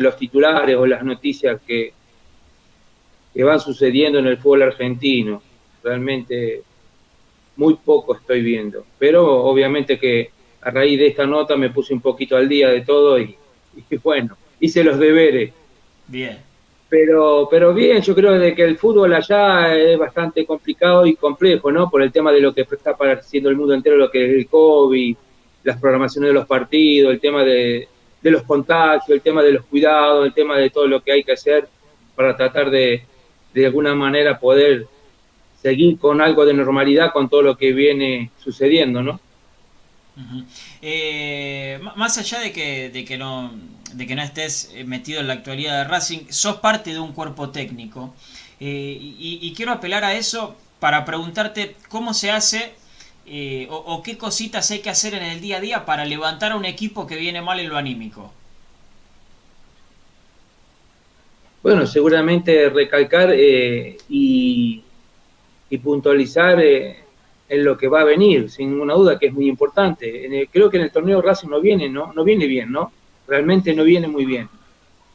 los titulares o las noticias que, que van sucediendo en el fútbol argentino. Realmente muy poco estoy viendo. Pero obviamente que a raíz de esta nota me puse un poquito al día de todo y, bueno, hice los deberes. Bien. Pero, pero bien, yo creo de que el fútbol allá es bastante complicado y complejo, ¿no? Por el tema de lo que está pareciendo el mundo entero, lo que es el COVID, las programaciones de los partidos, el tema de, de los contagios, el tema de los cuidados, el tema de todo lo que hay que hacer para tratar de, de alguna manera poder seguir con algo de normalidad con todo lo que viene sucediendo, ¿no? Eh, más allá de que, de que no de que no estés eh, metido en la actualidad de Racing, sos parte de un cuerpo técnico eh, y, quiero apelar a eso para preguntarte cómo se hace o, o, qué cositas hay que hacer en el día a día para levantar a un equipo que viene mal en lo anímico. Bueno, seguramente recalcar y y puntualizar eh, en lo que va a venir, sin ninguna duda que es muy importante. creo que en el torneo Racing no viene, ¿no? No viene bien, ¿no? Realmente no viene muy bien.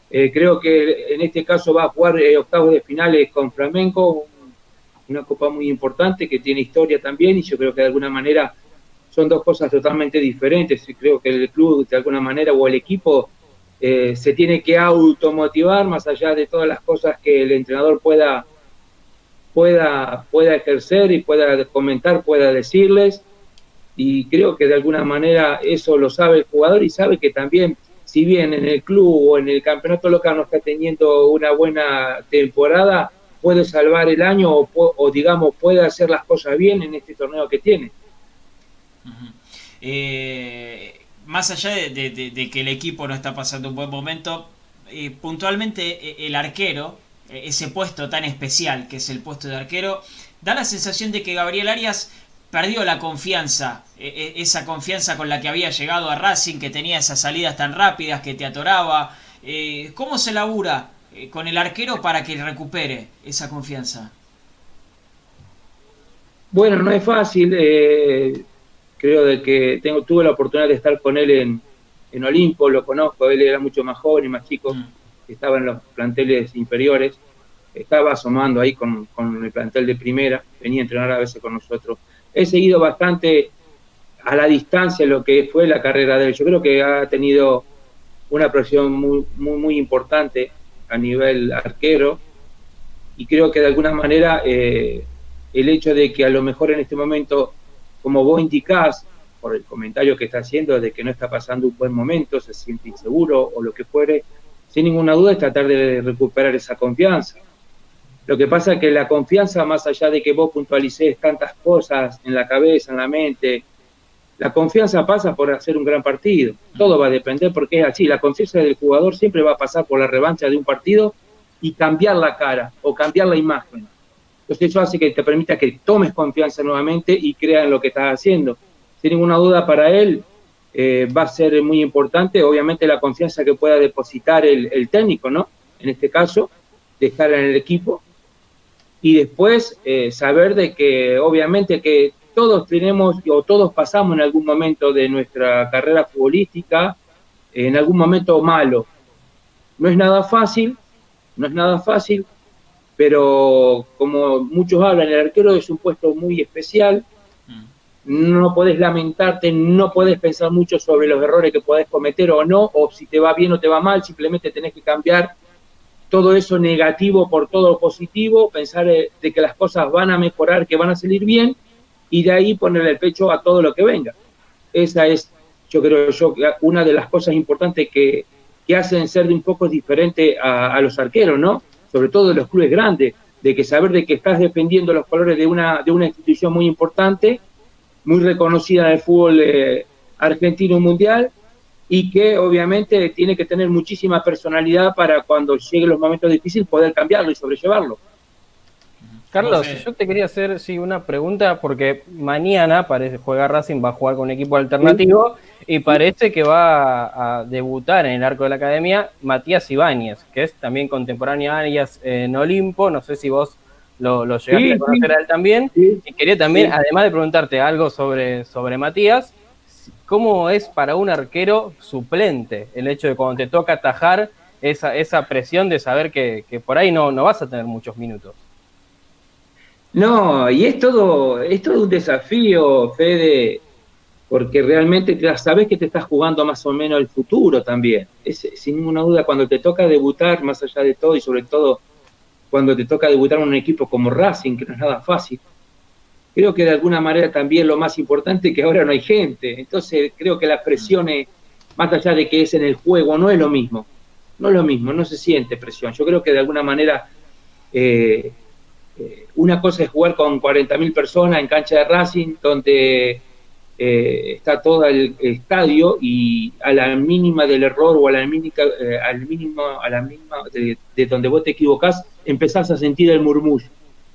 Eh, creo que en este caso va a jugar eh, octavos de finales con Flamenco, una copa muy importante que tiene historia también y yo creo que de alguna manera son dos cosas totalmente diferentes y creo que el club de alguna manera o el equipo se tiene que automotivar más allá de todas las cosas que el entrenador pueda pueda, pueda ejercer y pueda comentar, pueda decirles. Y creo que de alguna manera eso lo sabe el jugador y sabe que también, si bien en el club o en el campeonato local no está teniendo una buena temporada, puede salvar el año o, digamos puede hacer las cosas bien en este torneo que tiene. Eh, más allá de, que el equipo no está pasando un buen momento, eh, puntualmente eh, el arquero ese puesto tan especial que es el puesto de arquero, da la sensación de que Gabriel Arias perdió la confianza, esa confianza con la que había llegado a Racing, que tenía esas salidas tan rápidas, que te atoraba. ¿Cómo se labura eh, con el arquero para que recupere esa confianza? Bueno, no es fácil. creo de que tengo, tuve la oportunidad de estar con él en, en Olimpo, lo conozco, él era mucho más joven y más chico. Mm estaba en los planteles inferiores, estaba asomando ahí con, el plantel de primera, venía a entrenar a veces con nosotros. He seguido bastante a la distancia lo que fue la carrera de él. Yo creo que ha tenido una presión muy, muy, muy importante a nivel arquero y creo que de alguna manera eh, el hecho de que a lo mejor en este momento, como vos indicás, por el comentario que está haciendo de que no está pasando un buen momento, se siente inseguro o lo que fuere, sin ninguna duda es tratar de recuperar esa confianza. Lo que pasa es que la confianza, más allá de que vos puntualices tantas cosas en la cabeza, en la mente, la confianza pasa por hacer un gran partido. Todo va a depender porque es así. La confianza del jugador siempre va a pasar por la revancha de un partido y cambiar la cara o cambiar la imagen. Entonces eso hace que te permita que tomes confianza nuevamente y creas en lo que estás haciendo. Sin ninguna duda para él, eh, va a ser muy importante, obviamente la confianza que pueda depositar el, técnico, ¿no? En este caso, dejar en el equipo. Y después eh, saber de que obviamente que todos tenemos o todos pasamos en algún momento de nuestra carrera futbolística, en algún momento malo. No es nada fácil, no es nada fácil, pero como muchos hablan, el arquero es un puesto muy especial, no podés lamentarte, no podés pensar mucho sobre los errores que podés cometer o no, o si te va bien o te va mal, simplemente tenés que cambiar todo eso negativo por todo lo positivo, pensar eh, de que las cosas van a mejorar, que van a salir bien, y de ahí ponerle el pecho a todo lo que venga. Esa es, yo creo yo, una de las cosas importantes que, que hacen ser de un poco diferente a, los arqueros, ¿no? Sobre todo de los clubes grandes, de que saber de que estás defendiendo los colores de una, de una institución muy importante muy reconocida en el fútbol eh, argentino mundial y que obviamente tiene que tener muchísima personalidad para cuando lleguen los momentos difíciles poder cambiarlo y sobrellevarlo. Carlos, yo te quería hacer sí, una pregunta porque mañana parece juega Racing, va a jugar con un equipo alternativo y parece que va a, debutar en el arco de la academia Matías Ibáñez, que es también contemporáneo a Arias en Olimpo. No sé si vos lo, llegaste a conocer a él también. y quería también, además de preguntarte algo sobre, sobre Matías, ¿cómo es para un arquero suplente el hecho de cuando te toca atajar esa, esa presión de saber que, por ahí no, no vas a tener muchos minutos. No, y es todo, es todo un desafío, Fede, porque realmente sabes que te estás jugando más o menos el futuro también. Es, sin ninguna duda, cuando te toca debutar, más allá de todo, y sobre todo cuando te toca debutar en un equipo como Racing, que no es nada fácil, creo que de alguna manera también lo más importante es que ahora no hay gente. Entonces creo que las presiones, más allá de que es en el juego, no es lo mismo. No es lo mismo, no se siente presión. Yo creo que de alguna manera eh, eh, una cosa es jugar con 40.000 personas en cancha de Racing, donde eh, está todo el estadio y a la mínima del error o a la mínima, eh, al mínimo, a la mínima de, donde vos te equivocás, empezás a sentir el murmullo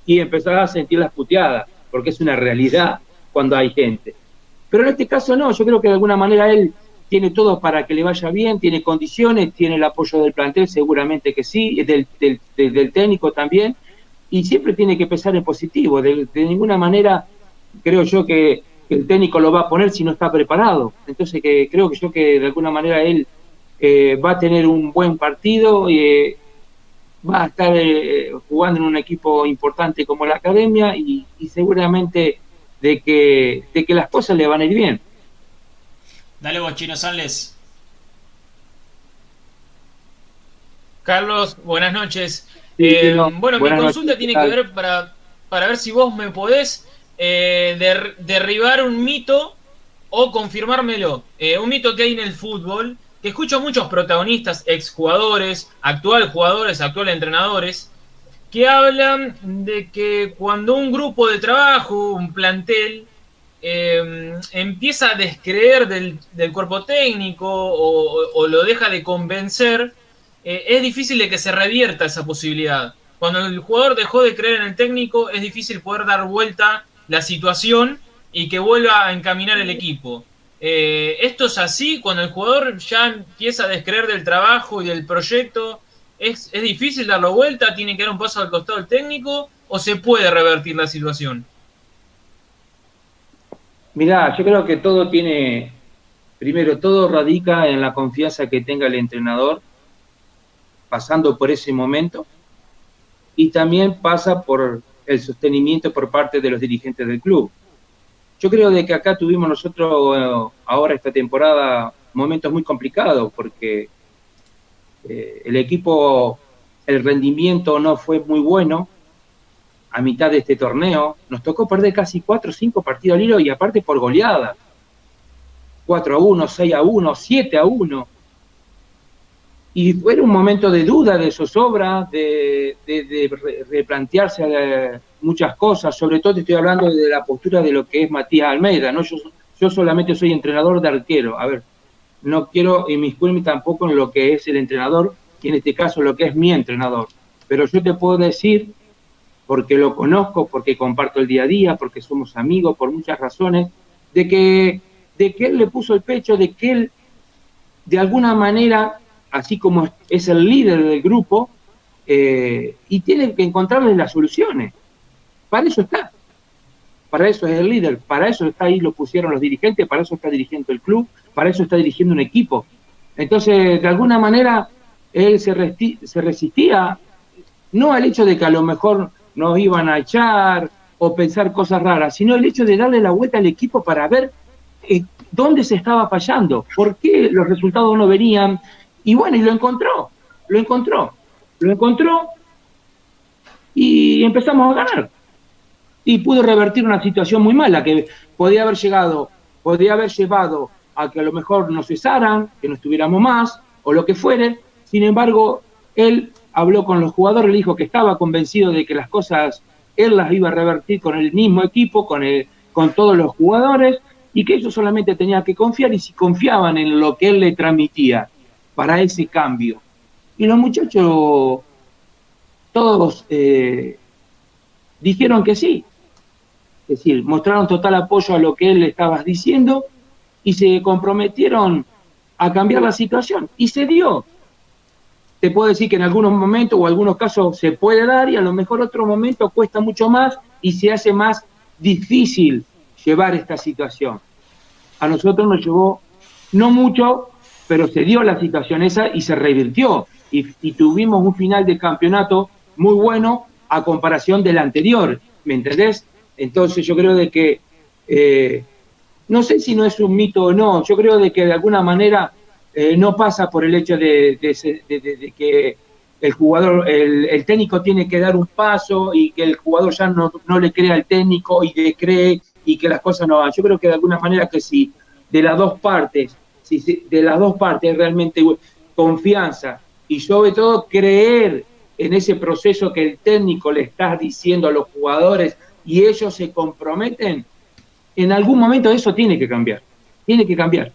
y empezás a sentir las puteadas, porque es una realidad cuando hay gente. Pero en este caso no, yo creo que de alguna manera él tiene todo para que le vaya bien, tiene condiciones, tiene el apoyo del plantel, seguramente que sí, del, del, técnico también, y siempre tiene que pensar en positivo. de ninguna manera creo yo que el técnico lo va a poner si no está preparado. Entonces que creo que yo que de alguna manera él eh, va a tener un buen partido y eh, va a estar eh, jugando en un equipo importante como la academia y, seguramente de que, de que las cosas le van a ir bien. Dale vos, Chino Sales. Carlos, buenas noches. Bueno, mi consulta tiene que ver para, para ver si vos me podés eh, derribar un mito o confirmármelo. Eh, un mito que hay en el fútbol, que escucho muchos protagonistas, exjugadores, actual jugadores, actuales entrenadores, que hablan de que cuando un grupo de trabajo, un plantel, eh, empieza a descreer del, cuerpo técnico o, lo deja de convencer, es difícil de que se revierta esa posibilidad. Cuando el jugador dejó de creer en el técnico, es difícil poder dar vuelta la situación y que vuelva a encaminar el equipo. Eh, esto es así cuando el jugador ya empieza a descreer del trabajo y del proyecto. ¿Es, ¿Es difícil darlo vuelta? ¿Tiene que dar un paso al costado el técnico? ¿O se puede revertir la situación? Mirá, yo creo que todo tiene, primero, todo radica en la confianza que tenga el entrenador pasando por ese momento y también pasa por el sostenimiento por parte de los dirigentes del club. Yo creo de que acá tuvimos nosotros ahora esta temporada momentos muy complicados porque eh, el equipo, el rendimiento no fue muy bueno a mitad de este torneo. Nos tocó perder casi 4 o 5 partidos al hilo y aparte por goleada. 4 a 1, 6 a 1, 7 a 1 y fue un momento de duda, de zozobra, de, de, replantearse eh, muchas cosas, sobre todo estoy hablando de la postura de lo que es Matías Almeida, ¿no? Yo, yo solamente soy entrenador de arquero, a ver, no quiero inmiscuirme tampoco en lo que es el entrenador, y en este caso lo que es mi entrenador, pero yo te puedo decir, porque lo conozco, porque comparto el día a día, porque somos amigos, por muchas razones, de que, de que él le puso el pecho, de que él de alguna manera así como es el líder del grupo, eh, y tiene que encontrarle las soluciones. Para eso está. Para eso es el líder, para eso está ahí, lo pusieron los dirigentes, para eso está dirigiendo el club, para eso está dirigiendo un equipo. Entonces, de alguna manera, él se, se resistía, no al hecho de que a lo mejor nos iban a echar o pensar cosas raras, sino el hecho de darle la vuelta al equipo para ver eh, dónde se estaba fallando, por qué los resultados no venían, y bueno, y lo encontró, lo encontró, lo encontró y empezamos a ganar. Y pudo revertir una situación muy mala que podía haber llegado, podía haber llevado a que a lo mejor nos cesaran, que no estuviéramos más, o lo que fuere. Sin embargo, él habló con los jugadores, le dijo que estaba convencido de que las cosas él las iba a revertir con el mismo equipo, con, el, con todos los jugadores, y que ellos solamente tenían que confiar, y si confiaban en lo que él le transmitía para ese cambio. Y los muchachos, todos eh, dijeron que sí. Es decir, mostraron total apoyo a lo que él estaba diciendo y se comprometieron a cambiar la situación. Y se dio. Te puedo decir que en algunos momentos o algunos casos se puede dar y a lo mejor otro momento cuesta mucho más y se hace más difícil llevar esta situación. A nosotros nos llevó no mucho, pero se dio la situación esa y se revirtió. y, tuvimos un final de campeonato muy bueno a comparación del anterior, ¿me entendés? Entonces yo creo de que, eh, no sé si no es un mito o no, yo creo de que de alguna manera eh, no pasa por el hecho de, que el jugador, el, técnico tiene que dar un paso y que el jugador ya no, le crea al técnico y le cree y que las cosas no van. Yo creo que de alguna manera que si de las dos partes, si de las dos partes realmente confianza y sobre todo creer en ese proceso que el técnico le está diciendo a los jugadores y ellos se comprometen, en algún momento eso tiene que cambiar, tiene que cambiar.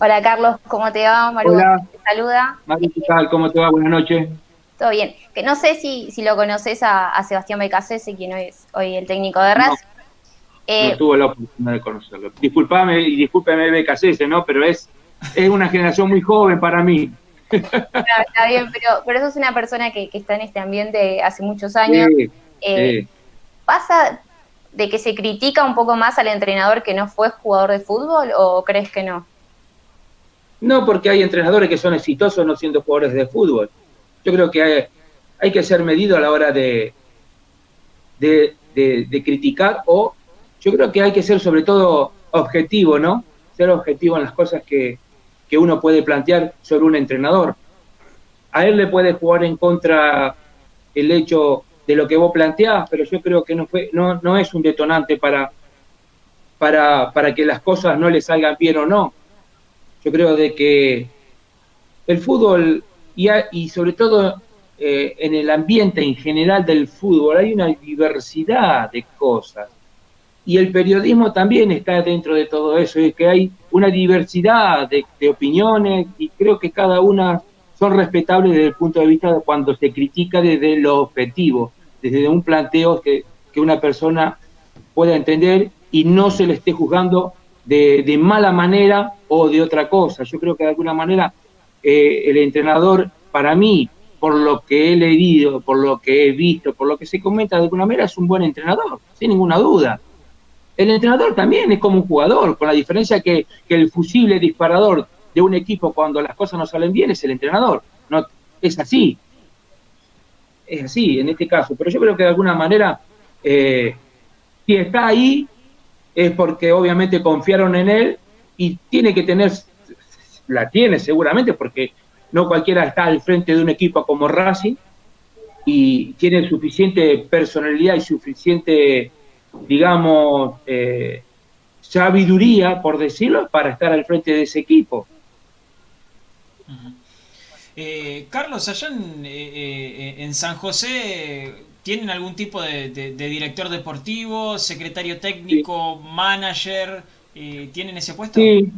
Hola Carlos, ¿cómo te va? Maru Hola. te saluda. Maru, ¿qué tal? ¿Cómo te va? Buenas noches. Todo bien. Que no sé si, si lo conoces a, Sebastián Becasese, quien hoy es hoy el técnico de RAS. No, tuve la oportunidad de conocerlo. Disculpame y discúlpeme Becasese, ¿no? Pero es es una generación muy joven para mí. está bien, pero, pero eso es una persona que, está en este ambiente hace muchos años. Eh, ¿Pasa de que se critica un poco más al entrenador que no fue jugador de fútbol o crees que no? No, porque hay entrenadores que son exitosos no siendo jugadores de fútbol. Yo creo que hay, que ser medido a la hora de, de, de criticar o yo creo que hay que ser sobre todo objetivo, ¿no? Ser objetivo en las cosas que, que uno puede plantear sobre un entrenador. A él le puede jugar en contra el hecho de lo que vos planteás, pero yo creo que no, fue, no, no es un detonante para, para, para que las cosas no le salgan bien o no. Yo creo de que el fútbol y, y sobre todo eh, en el ambiente en general del fútbol hay una diversidad de cosas y el periodismo también está dentro de todo eso, y que hay una diversidad de, opiniones y creo que cada una son respetables desde el punto de vista de cuando se critica desde lo objetivo, desde un planteo que, una persona pueda entender y no se le esté juzgando de, mala manera o de otra cosa. Yo creo que de alguna manera eh, el entrenador, para mí, por lo que he leído, por lo que he visto, por lo que se comenta de alguna manera, es un buen entrenador, sin ninguna duda. El entrenador también es como un jugador, con la diferencia que, el fusible disparador de un equipo cuando las cosas no salen bien es el entrenador. No, es así. Es así en este caso. Pero yo creo que de alguna manera, eh, si está ahí, es porque obviamente confiaron en él y tiene que tener, la tiene seguramente, porque no cualquiera está al frente de un equipo como Racing y tiene suficiente personalidad y suficiente digamos, eh, sabiduría, por decirlo, para estar al frente de ese equipo. Eh, Carlos, allá en, eh, en, San José, ¿tienen algún tipo de, director deportivo, secretario técnico, manager? ¿Tienen ese puesto? Sí.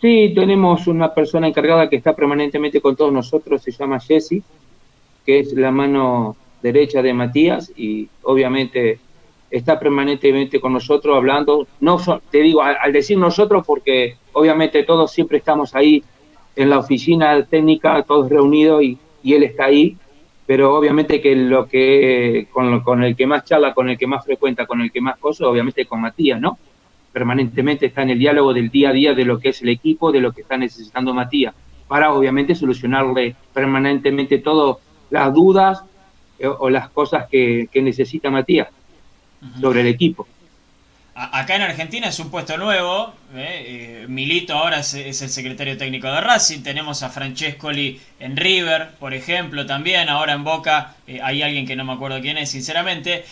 sí, tenemos una persona encargada que está permanentemente con todos nosotros, se llama Jesse, que es la mano derecha de Matías y obviamente está permanentemente con nosotros hablando. No te digo, al, decir nosotros, porque obviamente todos siempre estamos ahí en la oficina técnica, todos reunidos y, él está ahí, pero obviamente que lo que con, con, el que más charla, con el que más frecuenta, con el que más cosas, obviamente con Matías, ¿no? Permanentemente está en el diálogo del día a día de lo que es el equipo, de lo que está necesitando Matías, para obviamente solucionarle permanentemente todas las dudas eh, o las cosas que necesita Matías sobre el equipo. Acá en Argentina es un puesto nuevo. ¿eh? Eh, Milito ahora es, el secretario técnico de Racing. Tenemos a Francescoli en River, por ejemplo, también. Ahora en Boca eh, hay alguien que no me acuerdo quién es, sinceramente.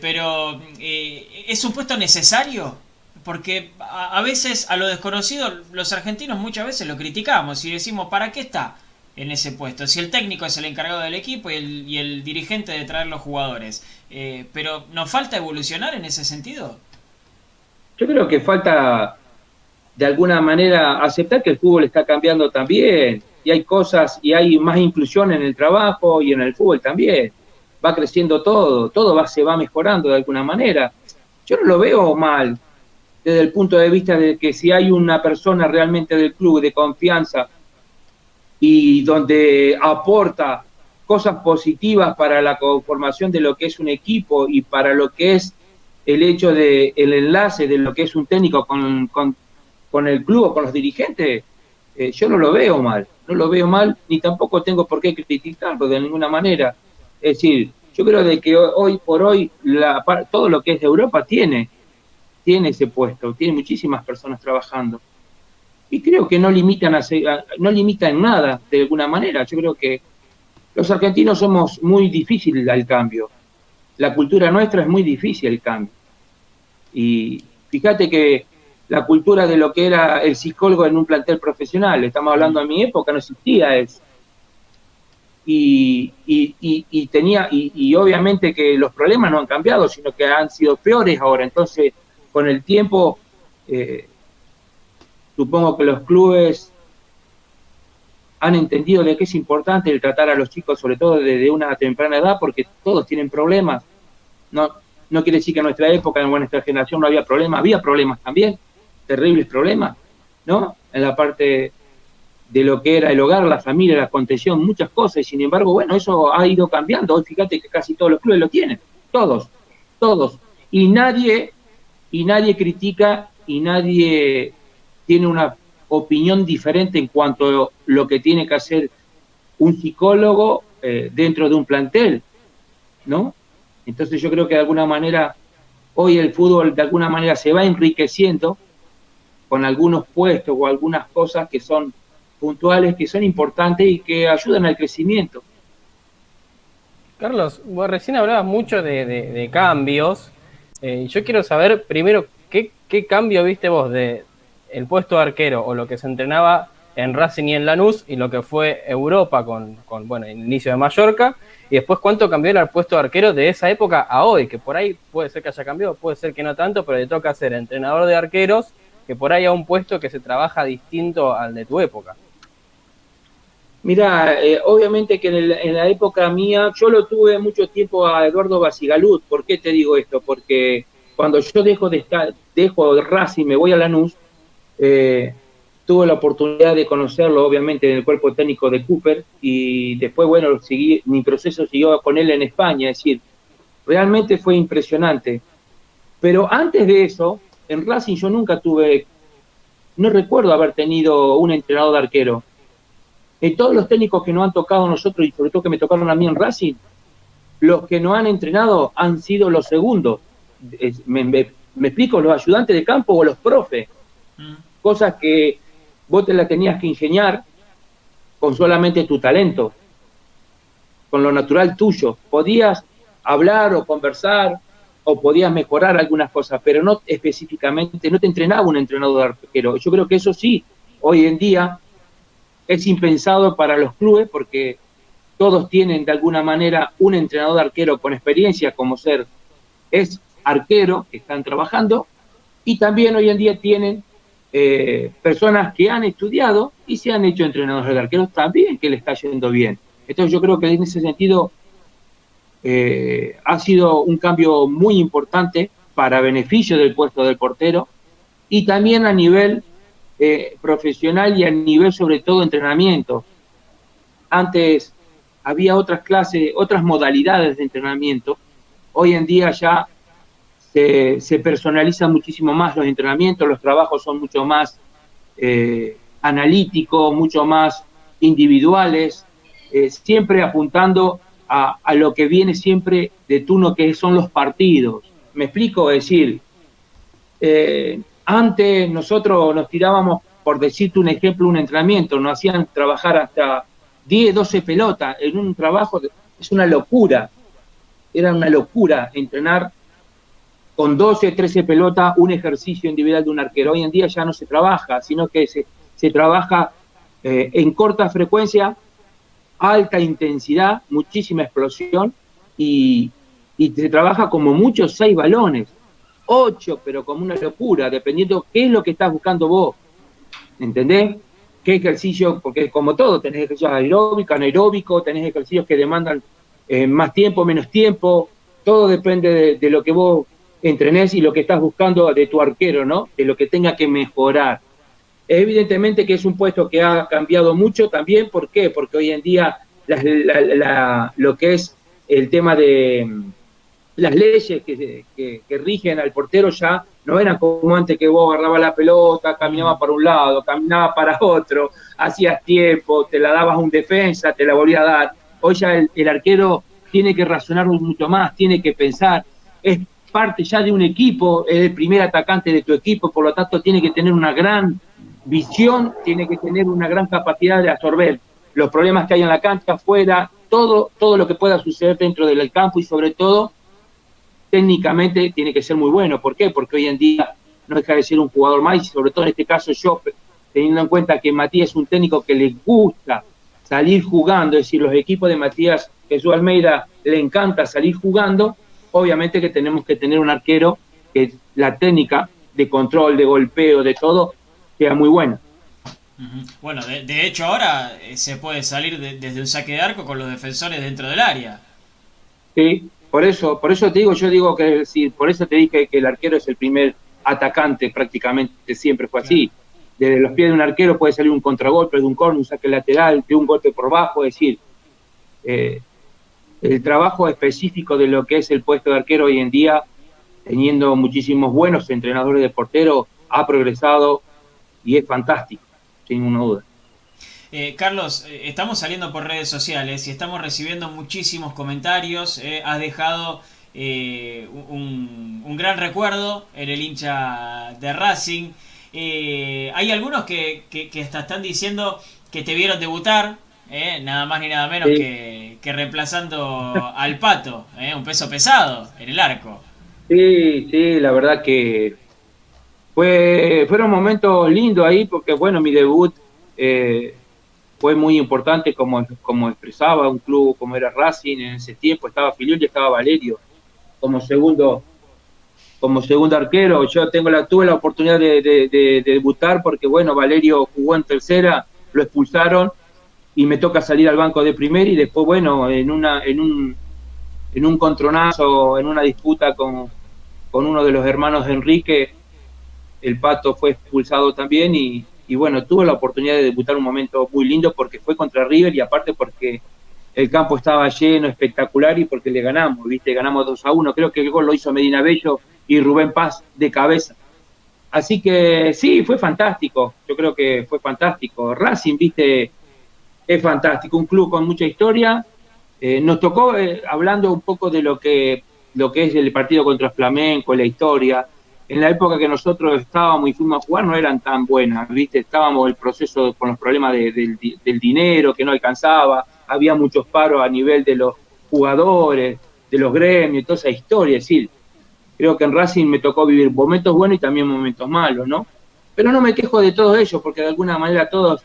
pero es un puesto necesario. Porque a, a, veces a lo desconocido los argentinos muchas veces lo criticamos y decimos, ¿para qué está? En ese puesto. Si el técnico es el encargado del equipo y el, y el dirigente de traer los jugadores. Eh, pero ¿nos falta evolucionar en ese sentido? Yo creo que falta de alguna manera aceptar que el fútbol está cambiando también y hay cosas y hay más inclusión en el trabajo y en el fútbol también. Va creciendo todo, todo va, se va mejorando de alguna manera. Yo no lo veo mal desde el punto de vista de que si hay una persona realmente del club de confianza y donde aporta cosas positivas para la conformación de lo que es un equipo y para lo que es el hecho de el enlace de lo que es un técnico con, con, el club o con los dirigentes, eh, yo no lo veo mal, no lo veo mal, ni tampoco tengo por qué criticarlo de ninguna manera. Es decir, yo creo de que hoy por hoy la, todo lo que es de Europa tiene, tiene ese puesto, tiene muchísimas personas trabajando. Y creo que no limitan, a, no limitan nada de alguna manera. Yo creo que los argentinos somos muy difíciles al cambio. La cultura nuestra es muy difícil el cambio. Y fíjate que la cultura de lo que era el psicólogo en un plantel profesional, estamos hablando de mi época, no existía eso. Y, y, tenía, y, obviamente que los problemas no han cambiado, sino que han sido peores ahora. Entonces, con el tiempo, eh, supongo que los clubes han entendido de que es importante el tratar a los chicos, sobre todo desde una temprana edad, porque todos tienen problemas. No, no quiere decir que en nuestra época, en nuestra generación no había problemas, había problemas también, terribles problemas, ¿no? En la parte de lo que era el hogar, la familia, la contención, muchas cosas, y sin embargo, bueno, eso ha ido cambiando. Hoy fíjate que casi todos los clubes lo tienen, todos, todos. Y nadie, y nadie critica y nadie tiene una opinión diferente en cuanto a lo que tiene que hacer un psicólogo eh, dentro de un plantel, ¿no? Entonces yo creo que de alguna manera hoy el fútbol de alguna manera se va enriqueciendo con algunos puestos o algunas cosas que son puntuales, que son importantes y que ayudan al crecimiento. Carlos, vos recién hablabas mucho de, cambios. Eh, yo quiero saber primero qué, qué cambio viste vos de, el puesto de arquero o lo que se entrenaba en Racing y en Lanús y lo que fue Europa con, bueno, el inicio de Mallorca y después cuánto cambió el puesto de arquero de esa época a hoy, que por ahí puede ser que haya cambiado, puede ser que no tanto, pero le toca ser entrenador de arqueros, que por ahí a un puesto que se trabaja distinto al de tu época. Mira, eh, obviamente que en, la época mía, yo lo tuve mucho tiempo a Eduardo Basigalut. ¿Por qué te digo esto? Porque cuando yo dejo de estar, dejo de Racing, me voy a Lanús, eh, tuve la oportunidad de conocerlo, obviamente, en el cuerpo técnico de Cooper y después, bueno, mi proceso siguió con él en España, es decir, realmente fue impresionante. Pero antes de eso, en Racing yo nunca tuve, no recuerdo haber tenido un entrenador de arquero. En todos los técnicos que nos han tocado a nosotros y sobre todo que me tocaron a mí en Racing, los que nos han entrenado han sido los segundos. Me, explico, los ayudantes de campo o los profes cosas que vos te las tenías que ingeniar con solamente tu talento, con lo natural tuyo. Podías hablar o conversar o podías mejorar algunas cosas, pero no específicamente, no te entrenaba un entrenador de arquero. Yo creo que eso sí, hoy en día es impensado para los clubes porque todos tienen de alguna manera un entrenador de arquero con experiencia como ser es arquero que están trabajando y también hoy en día tienen eh, personas que han estudiado y se han hecho entrenadores de arqueros también que le está yendo bien. Entonces yo creo que en ese sentido eh, ha sido un cambio muy importante para beneficio del puesto del portero y también a nivel eh, profesional y a nivel sobre todo entrenamiento. Antes había otras clases, otras modalidades de entrenamiento. Hoy en día ya se, se personalizan muchísimo más los entrenamientos, los trabajos son mucho más eh, analíticos, mucho más individuales, eh, siempre apuntando a, lo que viene siempre de turno, que son los partidos. ¿Me explico? Es decir, eh, antes nosotros nos tirábamos, por decirte un ejemplo, un entrenamiento, nos hacían trabajar hasta 10, 12 pelotas en un trabajo, es una locura, era una locura entrenar con 12, 13 pelotas un ejercicio individual de un arquero. Hoy en día ya no se trabaja, sino que se, se trabaja eh, en corta frecuencia, alta intensidad, muchísima explosión y, y se trabaja como muchos seis balones, ocho, pero como una locura, dependiendo qué es lo que estás buscando vos. ¿Entendés? ¿Qué ejercicio? Porque como todo, tenés ejercicios aeróbicos, anaeróbicos, tenés ejercicios que demandan eh, más tiempo, menos tiempo, todo depende de, lo que vos entrenés y lo que estás buscando de tu arquero, ¿no? De lo que tenga que mejorar. Evidentemente que es un puesto que ha cambiado mucho también, ¿por qué? Porque hoy en día lo que es el tema de mm, las leyes que, rigen al portero ya no eran como antes que vos agarrabas la pelota, caminabas para un lado, caminabas para otro, hacías tiempo, te la dabas a un defensa, te la volvías a dar. Hoy ya el, arquero tiene que razonar mucho más, tiene que pensar, es parte ya de un equipo, es el primer atacante de tu equipo, por lo tanto tiene que tener una gran visión, tiene que tener una gran capacidad de absorber los problemas que hay en la cancha, afuera, todo, todo lo que pueda suceder dentro del campo y sobre todo técnicamente tiene que ser muy bueno. ¿Por qué? Porque hoy en día no deja de ser un jugador más y sobre todo en este caso yo, teniendo en cuenta que Matías es un técnico que le gusta salir jugando, es decir, los equipos de Matías Jesús Almeida le encanta salir jugando, obviamente que tenemos que tener un arquero que la técnica de control, de golpeo, de todo, sea muy buena. Bueno, de, hecho ahora eh, se puede salir desde un saque de arco con los defensores dentro del área. Sí, por eso, por eso te digo, yo digo que sí, por eso te dije que el arquero es el primer atacante prácticamente, siempre fue así. Desde los pies de un arquero puede salir un contragolpe, de un corno, un saque lateral, de un golpe por bajo, es decir, eh, el trabajo específico de lo que es el puesto de arquero hoy en día, teniendo muchísimos buenos entrenadores de portero, ha progresado y es fantástico sin ninguna duda. Eh, Carlos, eh, estamos saliendo por redes sociales y estamos recibiendo muchísimos comentarios. Eh, has dejado un, gran recuerdo en el hincha de Racing. hay algunos que, que, hasta están diciendo que te vieron debutar, nada más ni nada menos que, que, reemplazando al Pato, un peso pesado en el arco. Sí, sí, la verdad que fue, fueron momentos lindos ahí porque, bueno, mi debut eh, fue muy importante como, como expresaba un club como era Racing en ese tiempo, estaba Filiol y estaba Valerio como segundo como segundo arquero. Yo tengo la, tuve la oportunidad de, debutar porque, bueno, Valerio jugó en tercera, lo expulsaron y me toca salir al banco de primera y después, bueno, en, una, en, un, en un contronazo, en una disputa con, con uno de los hermanos de Enrique, el Pato fue expulsado también y, bueno, tuvo la oportunidad de debutar un momento muy lindo porque fue contra River y aparte porque el campo estaba lleno, espectacular y porque le ganamos, ¿viste? Ganamos 2 a 1. Creo que el gol lo hizo Medina Bello y Rubén Paz de cabeza. Así que sí, fue fantástico. Yo creo que fue fantástico. Racing, ¿viste? Es fantástico. Un club con mucha historia. Eh, nos tocó, eh, hablando un poco de lo que, lo que es el partido contra Flamenco, la historia en la época que nosotros estábamos y fuimos a jugar no eran tan buenas, ¿viste? Estábamos el proceso con los problemas del dinero que no alcanzaba, había muchos paros a nivel de los jugadores, de los gremios, toda esa historia, es decir, creo que en Racing me tocó vivir momentos buenos y también momentos malos, ¿no? Pero no me quejo de todos ellos, porque de alguna manera todos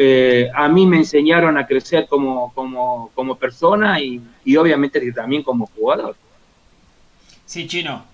eh, a mí me enseñaron a crecer como, como, como persona y, y obviamente también como jugador. Sí, Chino,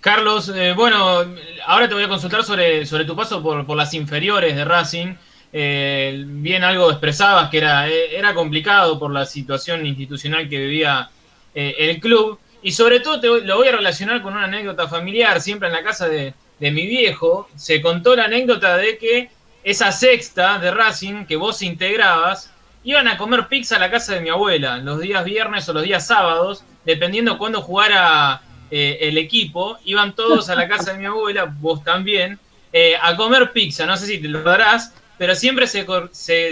Carlos, eh, bueno, ahora te voy a consultar sobre, sobre tu paso por, por las inferiores de Racing. Eh, bien algo expresabas que era, era complicado por la situación institucional que vivía el club. Y sobre todo te, lo voy a relacionar con una anécdota familiar. Siempre en la casa de, de mi viejo se contó la anécdota de que esa sexta de Racing que vos integrabas, iban a comer pizza a la casa de mi abuela los días viernes o los días sábados, dependiendo cuándo jugara eh, el equipo, iban todos a la casa de mi abuela, vos también, eh, a comer pizza. No sé si te lo darás, pero siempre se,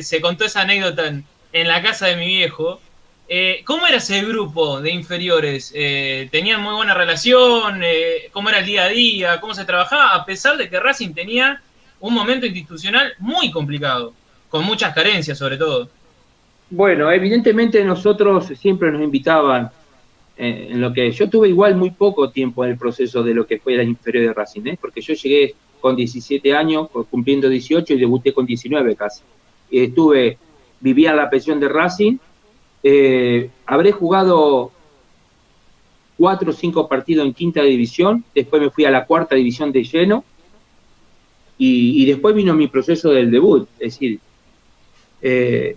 se, contó esa anécdota en, la casa de mi viejo. Eh, ¿Cómo era ese grupo de inferiores? ¿Tenían muy buena relación? ¿Cómo era el día a día? ¿Cómo se trabajaba? A pesar de que Racing tenía un momento institucional muy complicado, con muchas carencias sobre todo. Bueno, evidentemente nosotros siempre nos invitaban eh, en lo que yo tuve igual muy poco tiempo en el proceso de lo que fue la inferior de Racing, ¿eh? porque yo llegué con 17 años, cumpliendo 18 y debuté con 19 casi. estuve, vivía la pensión de Racing, eh, habré jugado cuatro o cinco partidos en quinta división, después me fui a la cuarta división de lleno y, después vino mi proceso del debut, es decir, eh,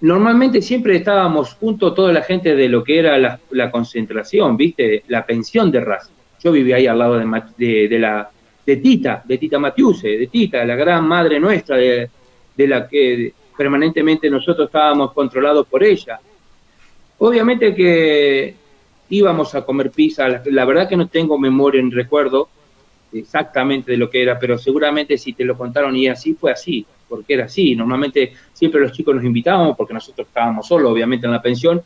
normalmente siempre estábamos juntos toda la gente de lo que era la, concentración, ¿viste? La pensión de raza. Yo vivía ahí al lado de, de, la de Tita, de Tita Matiuse, de Tita, la gran madre nuestra, de, la que permanentemente nosotros estábamos controlados por ella. Obviamente que íbamos a comer pizza, la, verdad que no tengo memoria en recuerdo exactamente de lo que era, pero seguramente si te lo contaron y así, fue así, porque era así. Normalmente siempre los chicos nos invitábamos, porque nosotros estábamos solos, obviamente, en la pensión,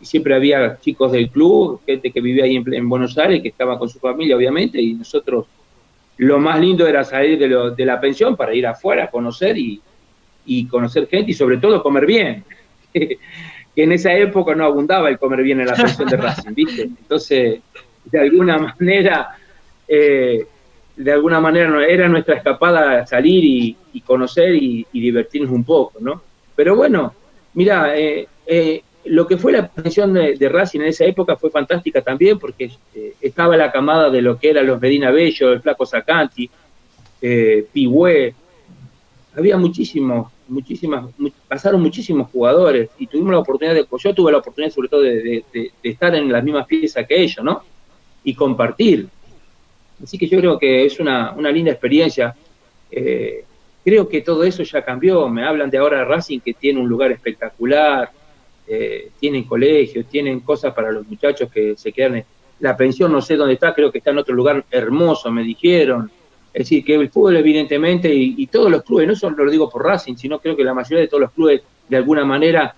y siempre había chicos del club, gente que vivía ahí en, Buenos Aires, que estaba con su familia, obviamente, y nosotros lo más lindo era salir de, de la pensión para ir afuera, conocer y conocer gente y sobre todo comer bien. que en esa época no abundaba el comer bien en la pensión de Racing, ¿viste? Entonces, de alguna manera, eh, de alguna manera era nuestra escapada salir y, conocer y, divertirnos un poco, ¿no? Pero bueno, mira, eh, eh, lo que fue la pensión de, Racing en esa época fue fantástica también porque estaba la camada de lo que eran los Medina Bello, el Flaco Sacanti, eh, había muchísimos muchísimas, pasaron muchísimos jugadores y tuvimos la oportunidad de, yo tuve la oportunidad sobre todo de, estar en las mismas piezas que ellos, ¿no? Y compartir. Así que yo creo que es una, una linda experiencia. Eh, creo que todo eso ya cambió. Me hablan de ahora Racing que tiene un lugar espectacular, eh, tienen colegios, tienen cosas para los muchachos que se quedan. La pensión no sé dónde está, creo que está en otro lugar hermoso, me dijeron. Es decir, que el fútbol evidentemente, y, todos los clubes, no solo lo digo por Racing, sino creo que la mayoría de todos los clubes de alguna manera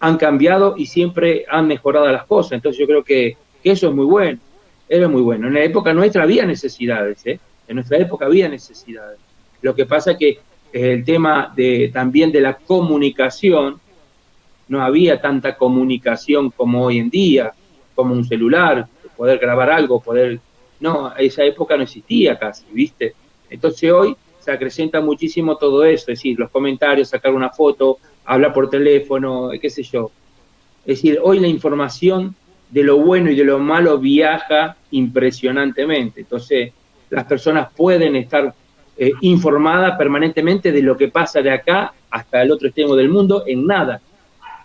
han cambiado y siempre han mejorado las cosas. Entonces yo creo que, eso es muy bueno, era muy bueno. En la época nuestra había necesidades, ¿eh? en nuestra época había necesidades. Lo que pasa es que el tema de, también de la comunicación, no había tanta comunicación como hoy en día, como un celular, poder grabar algo, poder no, esa época no existía casi, ¿viste? Entonces hoy se acrecenta muchísimo todo eso, es decir, los comentarios, sacar una foto, hablar por teléfono, qué sé yo. Es decir, hoy la información de lo bueno y de lo malo viaja impresionantemente. Entonces, las personas pueden estar eh, informadas permanentemente de lo que pasa de acá hasta el otro extremo del mundo en nada.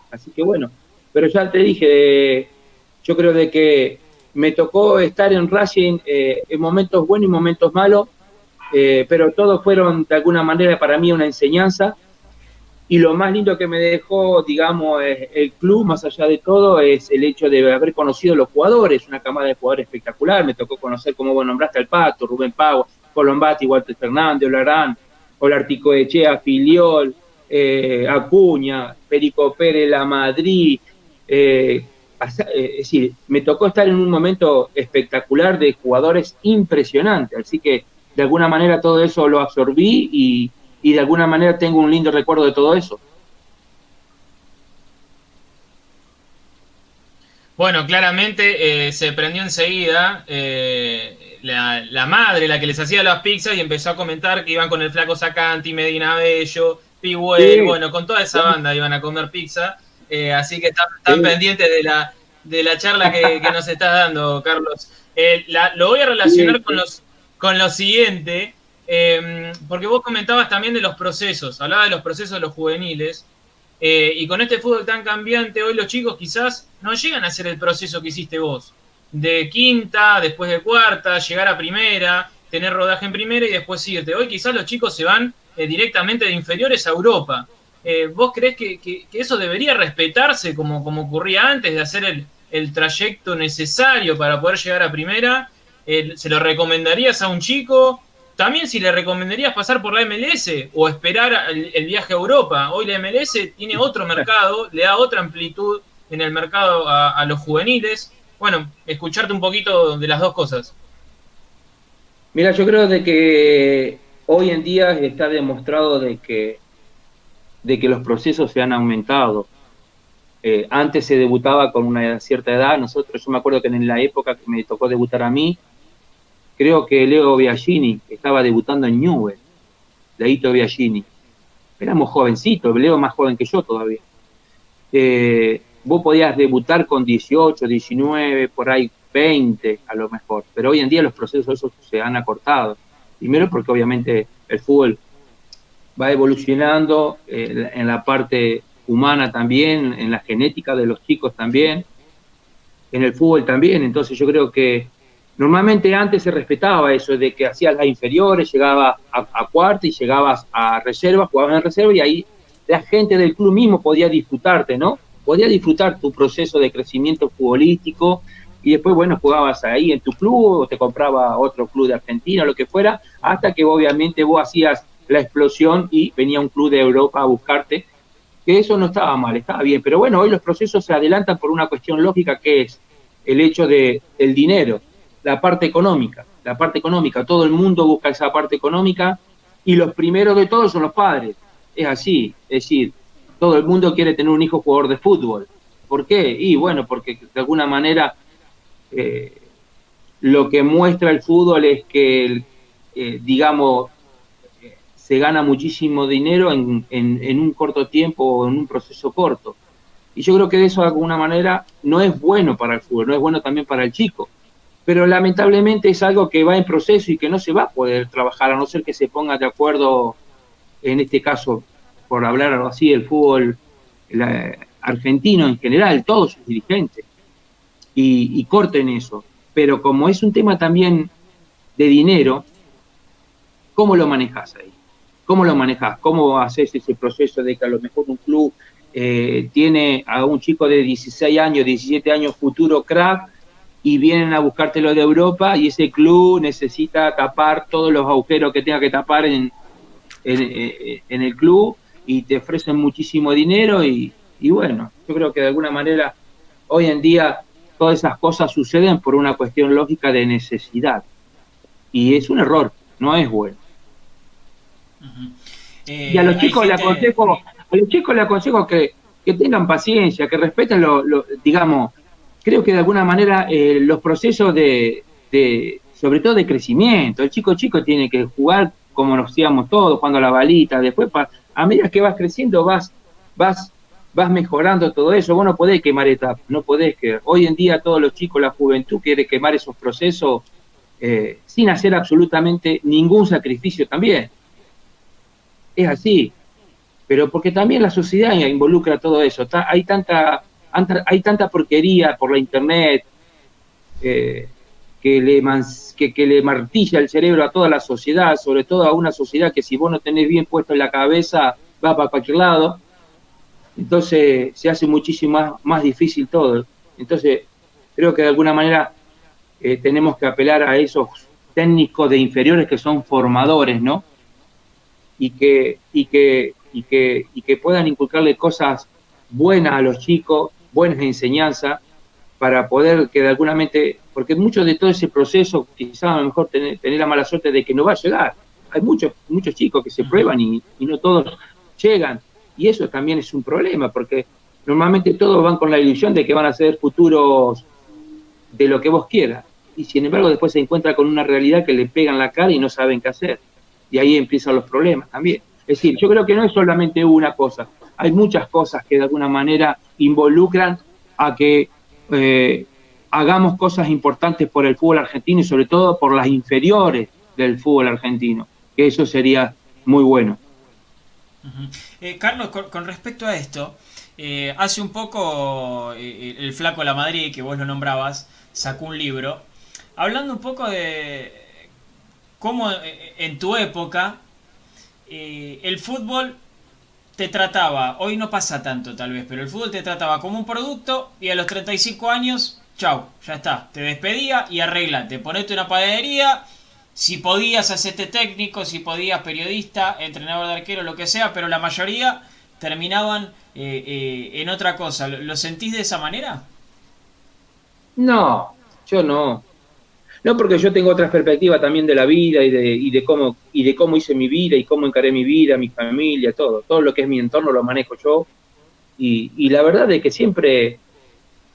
Así que bueno, pero ya te dije, yo creo de que me tocó estar en Racing eh, en momentos buenos y momentos malos, eh, pero todos fueron de alguna manera para mí una enseñanza. Y lo más lindo que me dejó, digamos, el club, más allá de todo, es el hecho de haber conocido a los jugadores, una camada de jugadores espectacular. Me tocó conocer, como vos nombraste, al Pato, Rubén Pau, Colombati, Walter Fernández, Olarán, Olartico Echea, Filiol, eh, Acuña, Perico Pérez, La Madrid, eh, es decir, me tocó estar en un momento espectacular de jugadores impresionantes, así que de alguna manera todo eso lo absorbí y, de alguna manera tengo un lindo recuerdo de todo eso. Bueno, claramente eh, se prendió enseguida eh, la, madre, la que les hacía las pizzas, y empezó a comentar que iban con el flaco Sacanti, Medina Bello, Pihuel, bueno, con toda esa banda iban a comer pizza. Eh, así que están, pendientes de la, de la charla que, nos estás dando, Carlos. Eh, lo voy a relacionar con, los, con lo siguiente, em, porque vos comentabas también de los procesos, hablaba de los procesos de los juveniles, eh, y con este fútbol tan cambiante, hoy los chicos quizás no llegan a hacer el proceso que hiciste vos, de quinta, después de cuarta, llegar a primera, tener rodaje en primera y después irte. Hoy quizás los chicos se van directamente de inferiores a Europa. Eh, ¿Vos crees que, eso debería respetarse como, como ocurría antes de hacer el, trayecto necesario para poder llegar a primera? ¿Se lo recomendarías a un chico? También si le recomendarías pasar por la MLS o esperar el, viaje a Europa. Hoy la MLS tiene otro mercado, le da otra amplitud en el mercado a, a los juveniles. Bueno, escucharte un poquito de las dos cosas. Mira, yo creo de que hoy en día está demostrado de que de que los procesos se han aumentado. Eh, antes se debutaba con una cierta edad, nosotros, yo me acuerdo que en la época que me tocó debutar a mí, creo que Leo Biagini estaba debutando en Newell, Leito Biagini. Éramos jovencitos, Leo más joven que yo todavía. Eh, vos podías debutar con 18, 19, por ahí 20 a lo mejor, pero hoy en día los procesos esos se han acortado. Primero porque obviamente el fútbol va evolucionando eh, en la parte humana también, en la genética de los chicos también, en el fútbol también. Entonces yo creo que normalmente antes se respetaba eso de que hacías las inferiores, llegabas a, cuarta y llegabas a reserva, jugabas en reserva y ahí la gente del club mismo podía disfrutarte, ¿no? Podía disfrutar tu proceso de crecimiento futbolístico y después, bueno, jugabas ahí en tu club o te compraba otro club de Argentina, lo que fuera, hasta que obviamente vos hacías la explosión y venía un club de Europa a buscarte, que eso no estaba mal, estaba bien, pero bueno, hoy los procesos se adelantan por una cuestión lógica que es el hecho de el dinero, la parte económica, la parte económica, todo el mundo busca esa parte económica y los primeros de todos son los padres, es así, es decir, todo el mundo quiere tener un hijo jugador de fútbol. ¿Por qué? Y bueno, porque de alguna manera eh, lo que muestra el fútbol es que, eh, digamos, se gana muchísimo dinero en, en, un corto tiempo o en un proceso corto. Y yo creo que eso de alguna manera no es bueno para el fútbol, no es bueno también para el chico. Pero lamentablemente es algo que va en proceso y que no se va a poder trabajar a no ser que se ponga de acuerdo, en este caso, por hablar así, el fútbol argentino en general, todos sus dirigentes, y, corten eso. Pero como es un tema también de dinero, ¿cómo lo manejas ahí? ¿Cómo lo manejas? ¿Cómo haces ese proceso de que a lo mejor un club eh, tiene a un chico de 16 años, 17 años, futuro crack, y vienen a buscártelo de Europa y ese club necesita tapar todos los agujeros que tenga que tapar en, en el club y te ofrecen muchísimo dinero y, bueno, yo creo que de alguna manera hoy en día todas esas cosas suceden por una cuestión lógica de necesidad y es un error, no es bueno. Y a los eh, chicos le aconsejo, a los chicos le aconsejo que, tengan paciencia, que respeten lo, digamos, creo que de alguna manera eh, los procesos de, de, sobre todo de crecimiento, el chico chico tiene que jugar como nos hacíamos todos, jugando a la balita, después a medida que vas creciendo vas, vas, vas mejorando todo eso. Vos no podés quemar etapas, no podés que hoy en día todos los chicos, la juventud quiere quemar esos procesos eh, sin hacer absolutamente ningún sacrificio también. Es así, pero porque también la sociedad involucra todo eso. hay tanta hay tanta porquería por la internet eh, que, le que, le martilla el cerebro a toda la sociedad, sobre todo a una sociedad que si vos no tenés bien puesto en la cabeza va para cualquier lado, entonces se hace muchísimo más, difícil todo. Entonces creo que de alguna manera eh, tenemos que apelar a esos técnicos de inferiores que son formadores, ¿no? Y que, y que, y que, y que puedan inculcarle cosas buenas a los chicos, buenas enseñanzas, para poder que de alguna mente, porque mucho de todo ese proceso, quizás a lo mejor tener, la mala suerte de que no va a llegar. Hay muchos, muchos chicos que se prueban y, no todos llegan. Y eso también es un problema, porque normalmente todos van con la ilusión de que van a ser futuros de lo que vos quieras. Y sin embargo después se encuentra con una realidad que le pegan la cara y no saben qué hacer. Y ahí empiezan los problemas también. Es decir, yo creo que no es solamente una cosa, hay muchas cosas que de alguna manera involucran a que eh, hagamos cosas importantes por el fútbol argentino y sobre todo por las inferiores del fútbol argentino, que eso sería muy bueno. Eh, Carlos, con, respecto a esto, eh, hace un poco el flaco La Madrid, que vos lo nombrabas, sacó un libro, hablando un poco de cómo en tu época el fútbol te trataba, hoy no pasa tanto tal vez, pero el fútbol te trataba como un producto y a los 35 años, chau, ya está, te despedía y arreglate, ponete una panadería, si podías hacerte técnico, si podías periodista, entrenador de arquero, lo que sea, pero la mayoría terminaban eh, eh, en otra cosa. ¿Lo sentís de esa manera? No, yo no. No, porque yo tengo otra perspectiva también de la vida y de, y de, cómo, y de cómo hice mi vida y cómo encaré mi vida, mi familia, todo. Todo lo que es mi entorno lo manejo yo. Y, la verdad es que siempre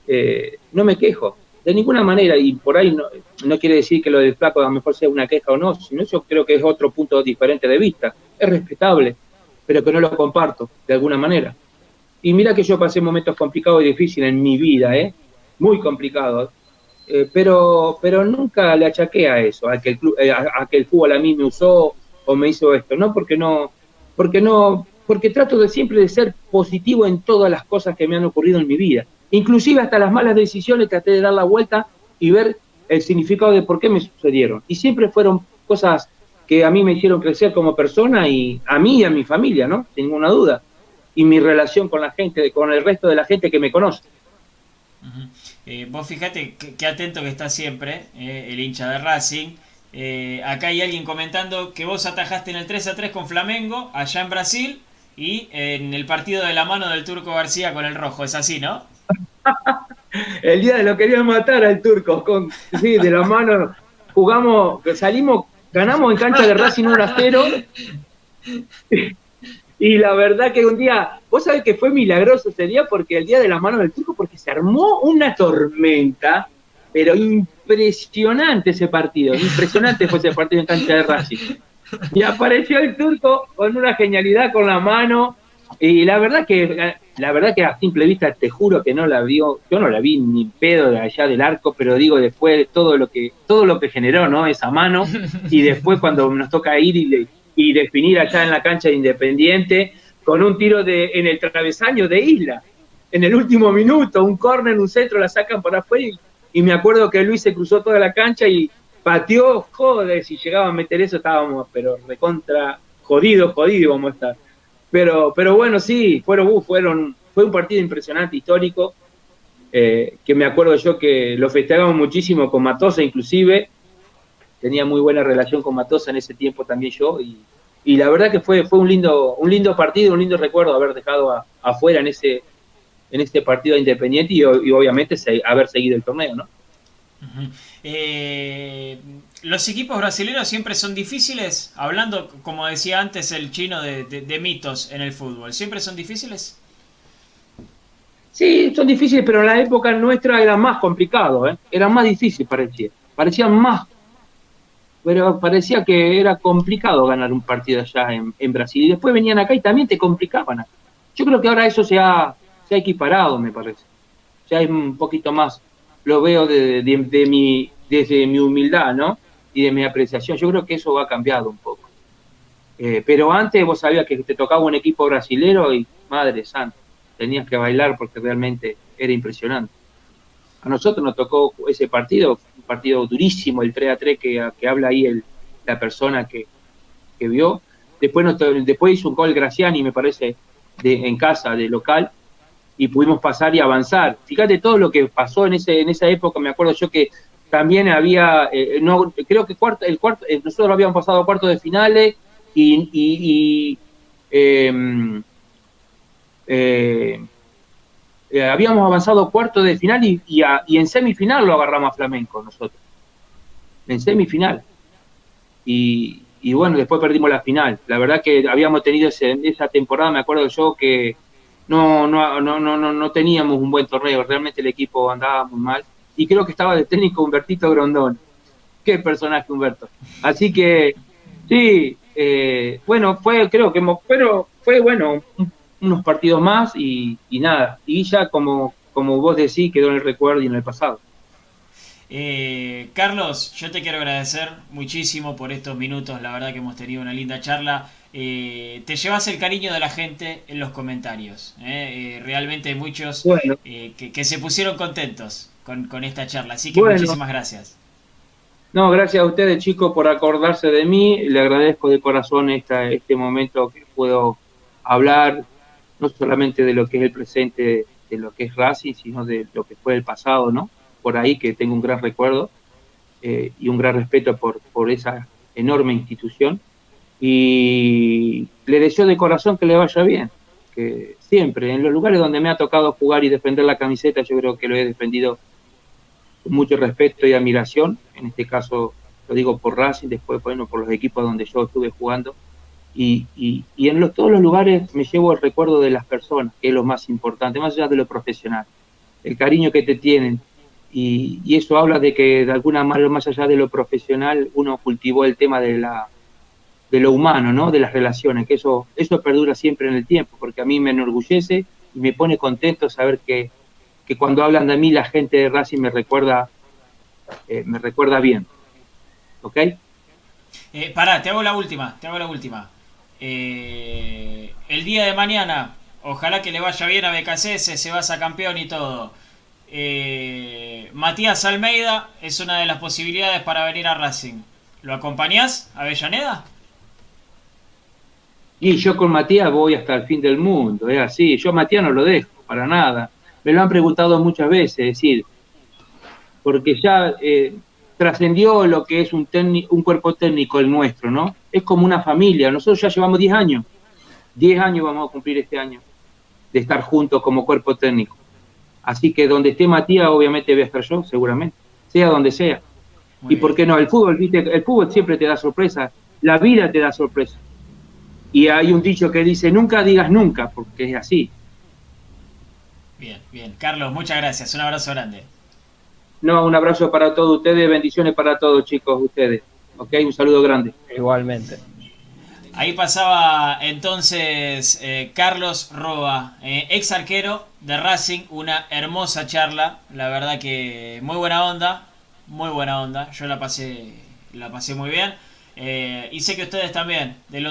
eh, no me quejo, de ninguna manera. Y por ahí no, no quiere decir que lo del flaco a lo mejor sea una queja o no, sino yo creo que es otro punto diferente de vista. Es respetable, pero que no lo comparto de alguna manera. Y mira que yo pasé momentos complicados y difíciles en mi vida, ¿eh? Muy complicados eh, pero, pero nunca le achaqué a eso, a que, el eh, a, que el fútbol a mí me usó o me hizo esto, no porque no, porque no, porque trato de siempre de ser positivo en todas las cosas que me han ocurrido en mi vida, inclusive hasta las malas decisiones traté de dar la vuelta y ver el significado de por qué me sucedieron, y siempre fueron cosas que a mí me hicieron crecer como persona y a mí y a mi familia, ¿no? Sin ninguna duda, y mi relación con la gente, con el resto de la gente que me conoce. Vos fíjate qué atento que está siempre el hincha de Racing. acá hay alguien comentando que vos atajaste en el 3 a 3 con Flamengo, allá en Brasil, y en el partido de la mano del Turco García con el rojo. Es así, ¿no? el día de lo querían matar al Turco, con, sí, de la mano. Jugamos, salimos, ganamos en cancha de Racing 1 a 0. Y la verdad que un día, vos sabés que fue milagroso ese día porque el día de la mano del turco, porque se armó una tormenta, pero impresionante ese partido, impresionante fue ese partido en cancha de Racing. Y apareció el turco con una genialidad con la mano. Y la verdad que la verdad que a simple vista te juro que no la vio, yo no la vi ni pedo de allá del arco, pero digo después todo lo que todo lo que generó, ¿no? Esa mano y después cuando nos toca ir y, y definir allá en la cancha de Independiente con un tiro de en el travesaño de Isla. En el último minuto, un córner, un centro la sacan por afuera y me acuerdo que Luis se cruzó toda la cancha y pateó, joder, si llegaba a meter eso estábamos, pero recontra jodido, jodido vamos a estar. Pero, pero bueno, sí, fueron, uh, fueron, fue un partido impresionante, histórico, eh, que me acuerdo yo que lo festejamos muchísimo con Matosa inclusive, tenía muy buena relación con Matosa en ese tiempo también yo, y, y la verdad que fue, fue un lindo, un lindo partido, un lindo recuerdo haber dejado afuera en ese, en este partido independiente y, y obviamente haber seguido el torneo, ¿no? Eh, los equipos brasileños siempre son difíciles, hablando, como decía antes el chino, de, mitos en el fútbol. ¿Siempre son difíciles? Sí, son difíciles, pero en la época nuestra era más complicado, ¿eh? era más difícil, parecía. Parecía más. Pero parecía que era complicado ganar un partido allá en, Brasil. Y después venían acá y también te complicaban. Yo creo que ahora eso se ha, se ha equiparado, me parece. Ya hay un poquito más lo veo de, mi, desde mi humildad, ¿no? Y de mi apreciación. Yo creo que eso ha cambiado un poco. Eh, pero antes vos sabías que te tocaba un equipo brasilero y, madre santa, tenías que bailar porque realmente era impresionante. A nosotros nos tocó ese partido, partido durísimo, el 3 a 3 que, que habla ahí el, la persona que, que vio. Después, después hizo un gol Graciani, me parece, de, en casa, de local, y pudimos pasar y avanzar. Fíjate todo lo que pasó en ese en esa época, me acuerdo yo que también había, eh, no creo que cuarto, el cuarto, eh, nosotros habíamos pasado cuartos de finales y, y, em, eh, habíamos avanzado a cuartos de final y, y, en semifinal lo agarramos a Flamenco nosotros, en semifinal. Y, y bueno, después perdimos la final. La verdad que habíamos tenido ese, esa temporada, me acuerdo yo que no, no, no, no, no, teníamos un buen torneo, realmente el equipo andaba muy mal. Y creo que estaba de técnico Humbertito Grondón. Qué personaje Humberto. Así que, sí, eh, bueno, fue, creo que, pero fue bueno, unos partidos más y, y, nada. Y ya, como, como vos decís, quedó en el recuerdo y en el pasado. Eh, Carlos, yo te quiero agradecer muchísimo por estos minutos. La verdad que hemos tenido una linda charla. Eh, te llevas el cariño de la gente en los comentarios. ¿eh? Realmente hay muchos que, se pusieron contentos con, esta charla. Así que muchísimas gracias. No, gracias a ustedes chicos por acordarse de mí. Le agradezco de corazón esta, este momento que puedo hablar, no solamente de lo que es el presente, de lo que es Racing, sino de lo que fue el pasado, ¿no? Por ahí que tengo un gran recuerdo y un gran respeto por, por esa enorme institución. Y le deseo de corazón que le vaya bien, que siempre, en los lugares donde me ha tocado jugar y defender la camiseta, yo creo que lo he defendido con mucho respeto y admiración, en este caso lo digo por Racing, después bueno, por los equipos donde yo estuve jugando, y, y, en todos los lugares me llevo el recuerdo de las personas, que es lo más importante, más allá de lo profesional, el cariño que te tienen, y, y eso habla de que de alguna manera, más allá de lo profesional, uno cultivó el tema de la de lo humano, ¿no? De las relaciones, que eso, eso perdura siempre en el tiempo, porque a mí me enorgullece y me pone contento saber que, que cuando hablan de mí la gente de Racing me recuerda, eh, me recuerda bien. ¿Ok? Eh, pará, te hago la última, te hago la última. Eh, el día de mañana, ojalá que le vaya bien a BKC, se va a campeón y todo. Eh, Matías Almeida es una de las posibilidades para venir a Racing. ¿Lo acompañás Avellaneda? Y yo con Matías voy hasta el fin del mundo, es así. Yo a Matías no lo dejo, para nada. Me lo han preguntado muchas veces, es decir, porque ya eh, trascendió lo que es un, un cuerpo técnico el nuestro, ¿no? Es como una familia. Nosotros ya llevamos 10 años. 10 años vamos a cumplir este año de estar juntos como cuerpo técnico. Así que donde esté Matías, obviamente voy a estar yo, seguramente, sea donde sea. y por qué no, el fútbol, ¿viste? el fútbol siempre te da sorpresa, la vida te da sorpresa. Y hay un dicho que dice, nunca digas nunca, porque es así. Bien, bien. Carlos, muchas gracias. Un abrazo grande. No, un abrazo para todos ustedes, bendiciones para todos chicos, ustedes. Ok, un saludo grande. Igualmente. Ahí pasaba entonces eh, Carlos Roa, eh, ex arquero de Racing, una hermosa charla, la verdad que muy buena onda, muy buena onda, yo la pasé, la pasé muy bien eh, y sé que ustedes también, del